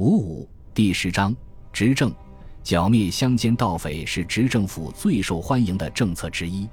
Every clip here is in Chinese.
五五第十章执政剿灭乡间盗匪是执政府最受欢迎的政策之一。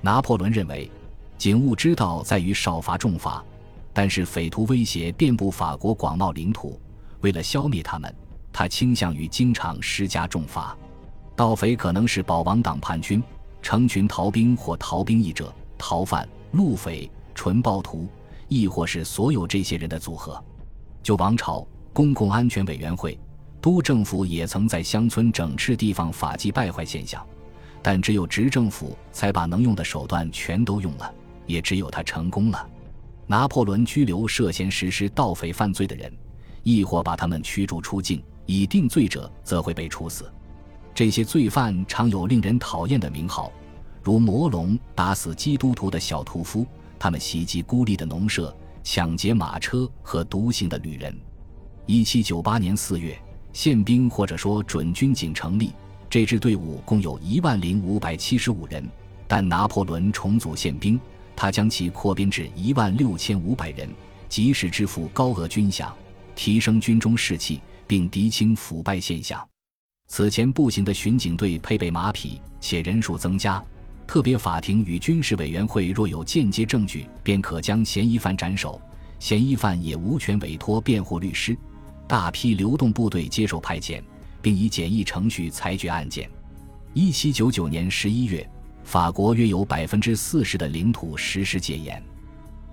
拿破仑认为，警务之道在于少罚重罚，但是匪徒威胁遍布法国广袤领土，为了消灭他们，他倾向于经常施加重罚。盗匪可能是保王党叛军、成群逃兵或逃兵役者、逃犯、路匪、纯暴徒，亦或是所有这些人的组合。就王朝。公共安全委员会、都政府也曾在乡村整治地方法纪败坏现象，但只有执政府才把能用的手段全都用了，也只有他成功了。拿破仑拘留涉嫌实施盗匪犯罪的人，亦或把他们驱逐出境，已定罪者则会被处死。这些罪犯常有令人讨厌的名号，如魔龙打死基督徒的小屠夫，他们袭击孤立的农舍，抢劫马车和独行的旅人。一七九八年四月，宪兵或者说准军警成立。这支队伍共有一万零五百七十五人，但拿破仑重组宪兵，他将其扩编至一万六千五百人，及时支付高额军饷，提升军中士气，并涤清腐败现象。此前步行的巡警队配备马匹，且人数增加。特别法庭与军事委员会若有间接证据，便可将嫌疑犯斩首，嫌疑犯也无权委托辩护律师。大批流动部队接受派遣，并以简易程序裁决案件。一七九九年十一月，法国约有百分之四十的领土实施戒严，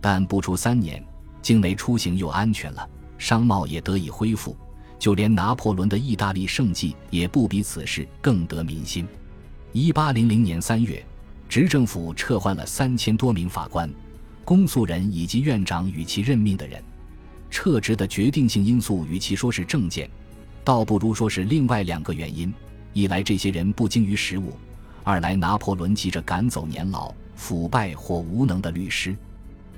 但不出三年，境内出行又安全了，商贸也得以恢复，就连拿破仑的意大利胜迹也不比此事更得民心。一八零零年三月，执政府撤换了三千多名法官、公诉人以及院长与其任命的人。撤职的决定性因素，与其说是政见，倒不如说是另外两个原因：一来这些人不精于实务；二来拿破仑急着赶走年老、腐败或无能的律师。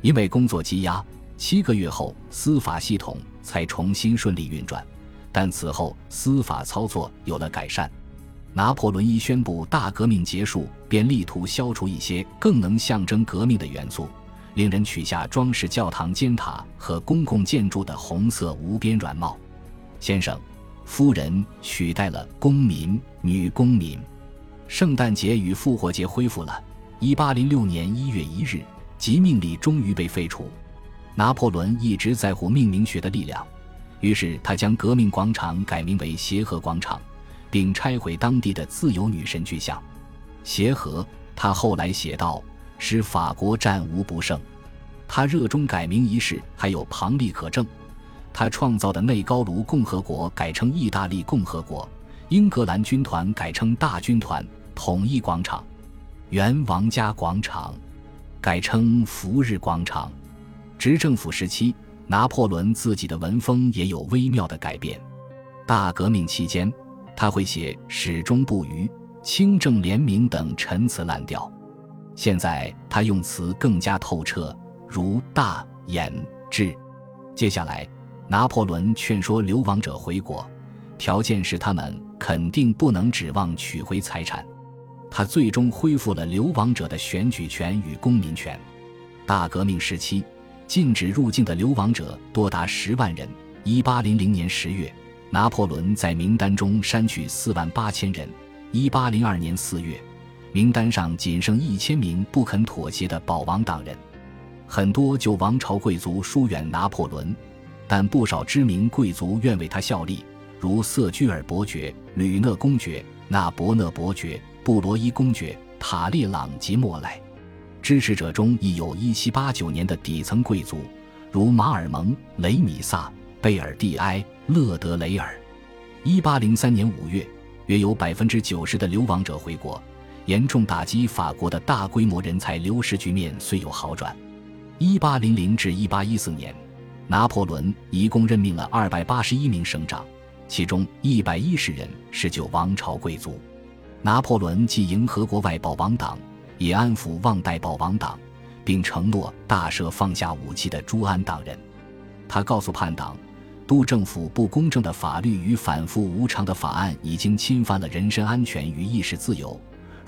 因为工作积压，七个月后司法系统才重新顺利运转，但此后司法操作有了改善。拿破仑一宣布大革命结束，便力图消除一些更能象征革命的元素。令人取下装饰教堂尖塔和公共建筑的红色无边软帽，先生、夫人取代了公民、女公民。圣诞节与复活节恢复了。一八零六年一月一日，即命礼终于被废除。拿破仑一直在乎命名学的力量，于是他将革命广场改名为协和广场，并拆毁当地的自由女神巨像。协和，他后来写道。使法国战无不胜。他热衷改名仪式，还有旁例可证。他创造的内高卢共和国改成意大利共和国，英格兰军团改成大军团，统一广场，原王家广场改称福日广场。执政府时期，拿破仑自己的文风也有微妙的改变。大革命期间，他会写“始终不渝”“清正廉明”等陈词滥调。现在他用词更加透彻，如大严治。接下来，拿破仑劝说流亡者回国，条件是他们肯定不能指望取回财产。他最终恢复了流亡者的选举权与公民权。大革命时期，禁止入境的流亡者多达十万人。一八零零年十月，拿破仑在名单中删去四万八千人。一八零二年四月。名单上仅剩一千名不肯妥协的保王党人，很多旧王朝贵族疏远拿破仑，但不少知名贵族愿为他效力，如瑟居尔伯爵、吕讷公爵、纳伯讷伯爵、布罗伊公爵、塔利朗及莫莱。支持者中亦有一七八九年的底层贵族，如马尔蒙、雷米萨、贝尔蒂埃、勒德雷尔。一八零三年五月，约有百分之九十的流亡者回国。严重打击法国的大规模人才流失局面虽有好转。一八零零至一八一四年，拿破仑一共任命了二百八十一名省长，其中一百一十人是旧王朝贵族。拿破仑既迎合国外保王党，也安抚忘代保王党，并承诺大赦放下武器的朱安党人。他告诉叛党，督政府不公正的法律与反复无常的法案已经侵犯了人身安全与意识自由。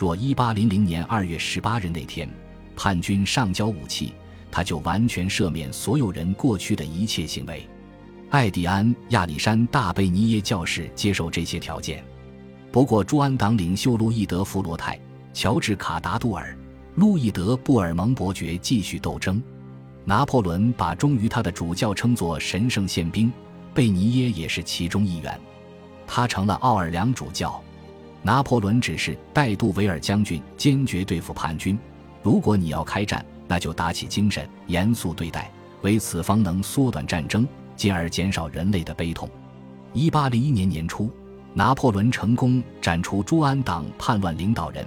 若一八零零年二月十八日那天，叛军上交武器，他就完全赦免所有人过去的一切行为。艾蒂安·亚历山大·贝尼耶教士接受这些条件。不过，朱安党领袖路易德·弗罗泰、乔治·卡达杜尔、路易德·布尔蒙伯爵继续斗争。拿破仑把忠于他的主教称作神圣宪兵，贝尼耶也是其中一员。他成了奥尔良主教。拿破仑指示戴杜维尔将军坚决对付叛军。如果你要开战，那就打起精神，严肃对待，为此方能缩短战争。进而减少人类的悲痛。一八零一年年初，拿破仑成功斩除朱安党叛乱领导人。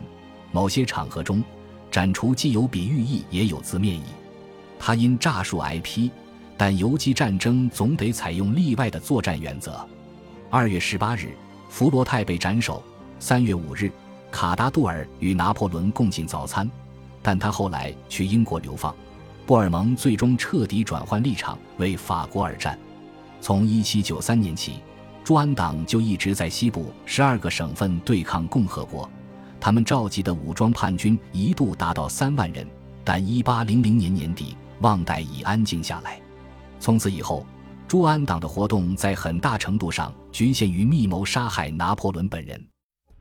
某些场合中，斩除既有比喻意，也有字面意。他因诈术挨批，但游击战争总得采用例外的作战原则。二月十八日，弗罗泰被斩首。三月五日，卡达杜尔与拿破仑共进早餐，但他后来去英国流放。布尔蒙最终彻底转换立场，为法国而战。从1793年起，朱安党就一直在西部十二个省份对抗共和国。他们召集的武装叛军一度达到三万人，但1800年年底，旺代已安静下来。从此以后，朱安党的活动在很大程度上局限于密谋杀害拿破仑本人。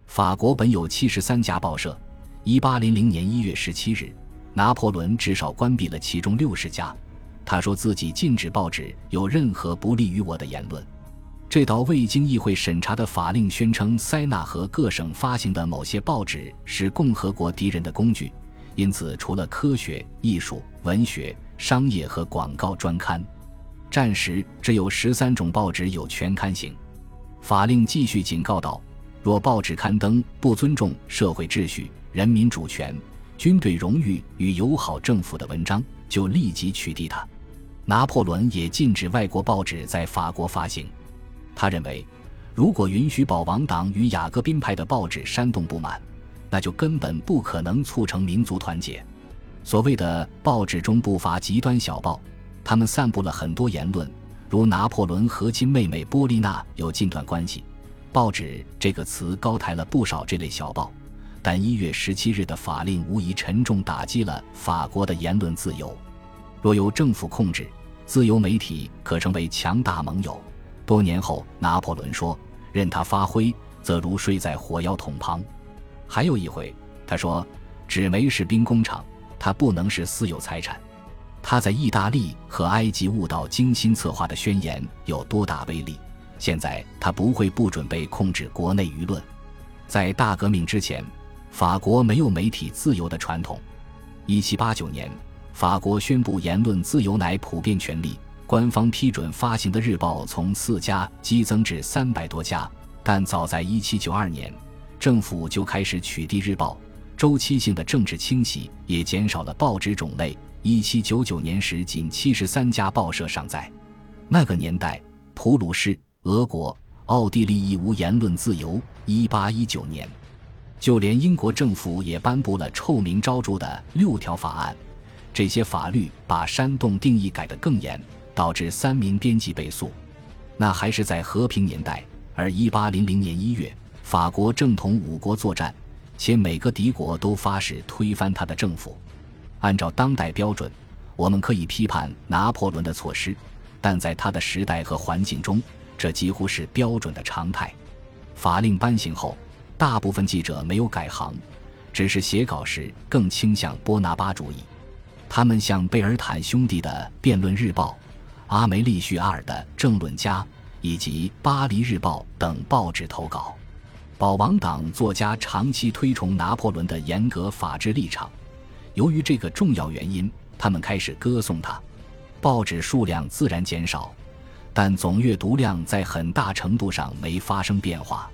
法国本有73家报社，1800年1月17日。拿破仑至少关闭了其中六十家。他说自己禁止报纸有任何不利于我的言论。这道未经议会审查的法令宣称，塞纳河各省发行的某些报纸是共和国敌人的工具，因此除了科学、艺术、文学、商业和广告专刊，战时只有十三种报纸有全刊行。法令继续警告道：若报纸刊登不尊重社会秩序、人民主权。军队荣誉与友好政府的文章就立即取缔它。拿破仑也禁止外国报纸在法国发行。他认为，如果允许保王党与雅各宾派的报纸煽动不满，那就根本不可能促成民族团结。所谓的报纸中不乏极端小报，他们散布了很多言论，如拿破仑和亲妹妹波丽娜有近段关系。报纸这个词高抬了不少这类小报。但一月十七日的法令无疑沉重打击了法国的言论自由。若由政府控制，自由媒体可成为强大盟友。多年后，拿破仑说：“任他发挥，则如睡在火药桶旁。”还有一回，他说：“纸媒是兵工厂，它不能是私有财产。”他在意大利和埃及悟道精心策划的宣言有多大威力。现在他不会不准备控制国内舆论。在大革命之前。法国没有媒体自由的传统。一七八九年，法国宣布言论自由乃普遍权利，官方批准发行的日报从四家激增至三百多家。但早在一七九二年，政府就开始取缔日报，周期性的政治清洗也减少了报纸种类。一七九九年时，仅七十三家报社尚在。那个年代，普鲁士、俄国、奥地利亦无言论自由。一八一九年。就连英国政府也颁布了臭名昭著的六条法案，这些法律把煽动定义改得更严，导致三名编辑被诉。那还是在和平年代，而一八零零年一月，法国正同五国作战，且每个敌国都发誓推翻他的政府。按照当代标准，我们可以批判拿破仑的措施，但在他的时代和环境中，这几乎是标准的常态。法令颁行后。大部分记者没有改行，只是写稿时更倾向波拿巴主义。他们向贝尔坦兄弟的《辩论日报》、阿梅利叙阿尔的《政论家》以及《巴黎日报》等报纸投稿。保王党作家长期推崇拿破仑的严格法治立场，由于这个重要原因，他们开始歌颂他。报纸数量自然减少，但总阅读量在很大程度上没发生变化。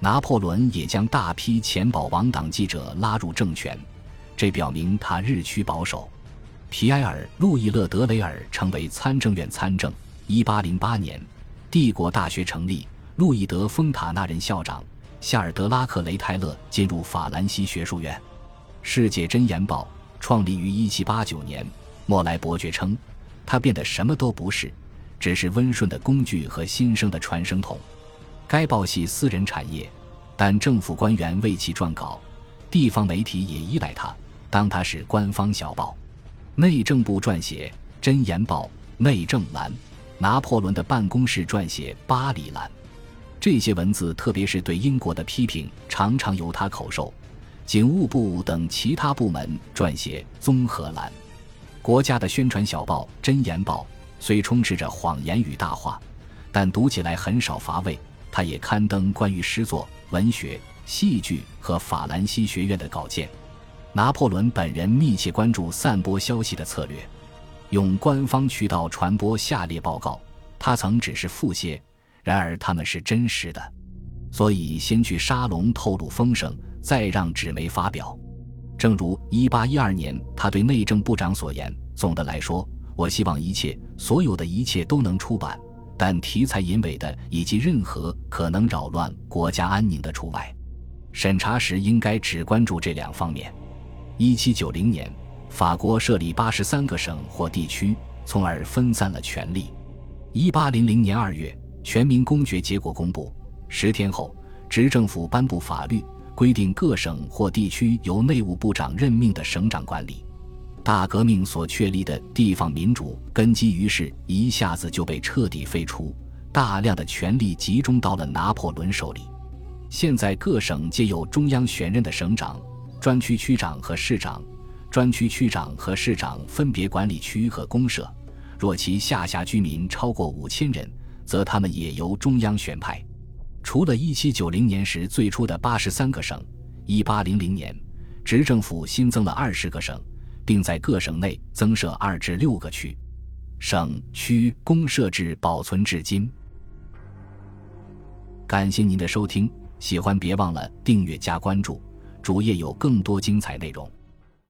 拿破仑也将大批前保王党记者拉入政权，这表明他日趋保守。皮埃尔·路易勒德雷尔成为参政院参政。1808年，帝国大学成立，路易德·丰塔纳任校长，夏尔德拉克雷泰勒进入法兰西学术院。《世界箴言报》创立于1789年，莫莱伯爵称，他变得什么都不是，只是温顺的工具和新生的传声筒。该报系私人产业，但政府官员为其撰稿，地方媒体也依赖它，当它是官方小报。内政部撰写《真言报》，内政栏，拿破仑的办公室撰写《巴黎栏》，这些文字，特别是对英国的批评，常常由他口授。警务部等其他部门撰写《综合栏》。国家的宣传小报《真言报》虽充斥着谎言与大话，但读起来很少乏味。他也刊登关于诗作、文学、戏剧和法兰西学院的稿件。拿破仑本人密切关注散播消息的策略，用官方渠道传播下列报告。他曾只是复写，然而他们是真实的，所以先去沙龙透露风声，再让纸媒发表。正如1812年他对内政部长所言：“总的来说，我希望一切所有的一切都能出版，但题材淫伪的以及任何可能扰乱国家安宁的除外。审查时应该只关注这两方面。”一七九零年，法国设立八十三个省或地区，从而分散了权力。一八零零年二月，全民公决结果公布。十天后，执政府颁布法律，规定各省或地区由内务部长任命的省长管理。大革命所确立的地方民主根基于是一下子就被彻底废除，大量的权力集中到了拿破仑手里。现在各省皆有中央选任的省长。专区区长和市长，专区区长和市长分别管理区和公社。若其下辖居民超过五千人，则他们也由中央选派。除了1790年时最初的八十三个省，1800年，执政府新增了二十个省，并在各省内增设二至六个区。省区公设置保存至今。感谢您的收听，喜欢别忘了订阅加关注。主页有更多精彩内容。